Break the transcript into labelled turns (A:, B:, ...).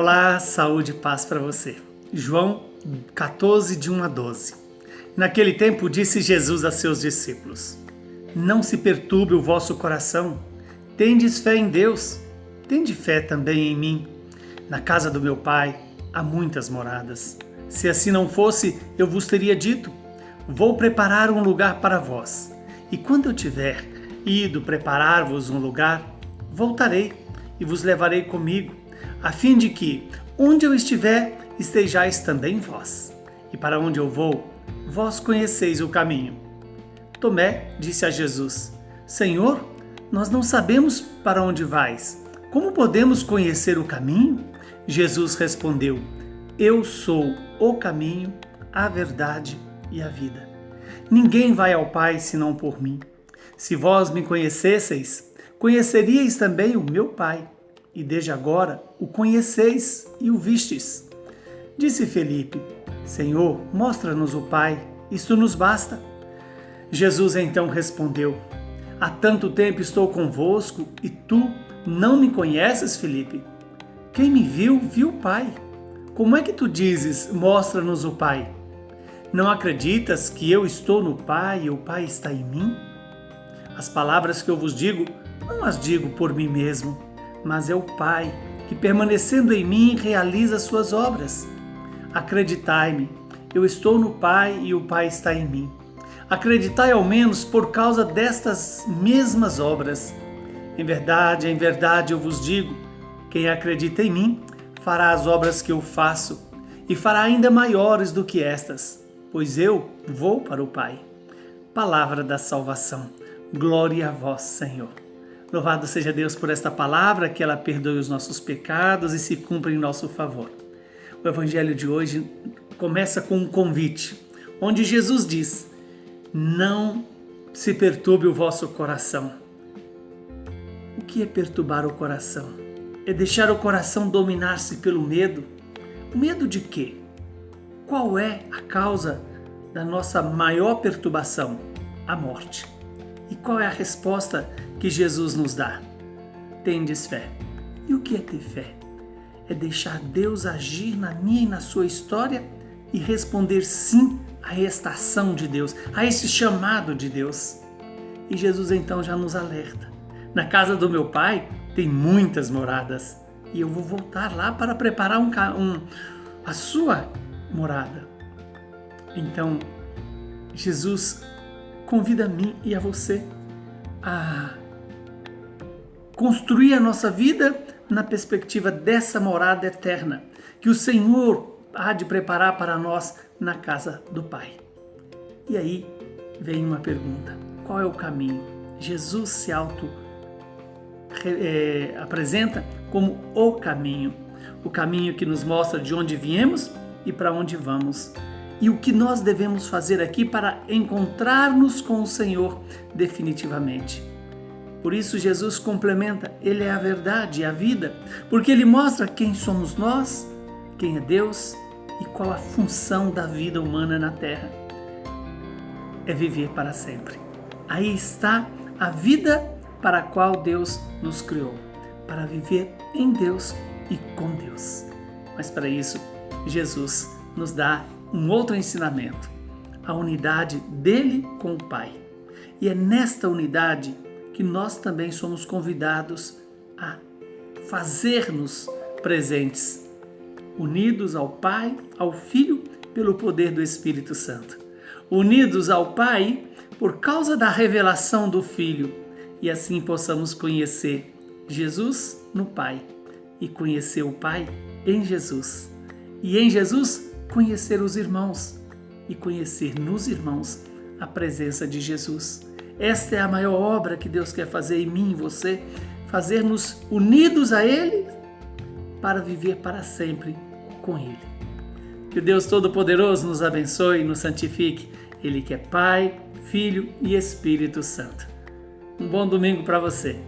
A: Olá, saúde e paz para você. João 14, de 1 a 12. Naquele tempo disse Jesus a seus discípulos: Não se perturbe o vosso coração. Tendes fé em Deus, tende fé também em mim. Na casa do meu Pai há muitas moradas. Se assim não fosse, eu vos teria dito: Vou preparar um lugar para vós. E quando eu tiver ido preparar-vos um lugar, voltarei e vos levarei comigo, a fim de que, onde eu estiver, estejais também vós. E para onde eu vou, vós conheceis o caminho. Tomé disse a Jesus: Senhor, nós não sabemos para onde vais. Como podemos conhecer o caminho? Jesus respondeu: Eu sou o caminho, a verdade e a vida. Ninguém vai ao Pai senão por mim. Se vós me conhecesseis, conheceríeis também o meu Pai, e desde agora o conheceis e o vistes. Disse Felipe: Senhor, mostra-nos o Pai, isto nos basta. Jesus então respondeu: Há tanto tempo estou convosco e tu não me conheces, Felipe? Quem me viu, viu o Pai. Como é que tu dizes: Mostra-nos o Pai? Não acreditas que eu estou no Pai e o Pai está em mim? As palavras que eu vos digo, não as digo por mim mesmo, mas é o Pai que, permanecendo em mim, realiza suas obras. Acreditai-me, eu estou no Pai e o Pai está em mim. Acreditai ao menos por causa destas mesmas obras. Em verdade, em verdade eu vos digo: quem acredita em mim fará as obras que eu faço e fará ainda maiores do que estas, pois eu vou para o Pai. Palavra da salvação. Glória a vós, Senhor. Louvado seja Deus por esta palavra, que ela perdoe os nossos pecados e se cumpra em nosso favor. O evangelho de hoje começa com um convite, onde Jesus diz: Não se perturbe o vosso coração. O que é perturbar o coração? É deixar o coração dominar-se pelo medo. O medo de quê? Qual é a causa da nossa maior perturbação? A morte. E qual é a resposta que Jesus nos dá? Tendes fé. E o que é ter fé? É deixar Deus agir na minha e na sua história e responder sim a esta ação de Deus, a esse chamado de Deus. E Jesus então já nos alerta. Na casa do meu pai tem muitas moradas e eu vou voltar lá para preparar um, um, a sua morada. Então, Jesus convida a mim e a você a construir a nossa vida na perspectiva dessa morada eterna que o Senhor há de preparar para nós na casa do Pai. E aí vem uma pergunta: qual é o caminho? Jesus se auto é, apresenta como o caminho, o caminho que nos mostra de onde viemos e para onde vamos e o que nós devemos fazer aqui para encontrar-nos com o Senhor definitivamente. Por isso, Jesus complementa: Ele é a verdade e a vida, porque Ele mostra quem somos nós, quem é Deus e qual a função da vida humana na terra. É viver para sempre. Aí está a vida para a qual Deus nos criou para viver em Deus e com Deus. Mas para isso, Jesus nos dá um outro ensinamento, a unidade dele com o Pai. E é nesta unidade que nós também somos convidados a fazer-nos presentes, unidos ao Pai, ao Filho, pelo poder do Espírito Santo. Unidos ao Pai por causa da revelação do Filho, e assim possamos conhecer Jesus no Pai e conhecer o Pai em Jesus. E em Jesus conhecer os irmãos e conhecer nos irmãos a presença de Jesus. Esta é a maior obra que Deus quer fazer em mim e você, fazer-nos unidos a Ele para viver para sempre com Ele. Que Deus Todo-Poderoso nos abençoe e nos santifique. Ele que é Pai, Filho e Espírito Santo. Um bom domingo para você.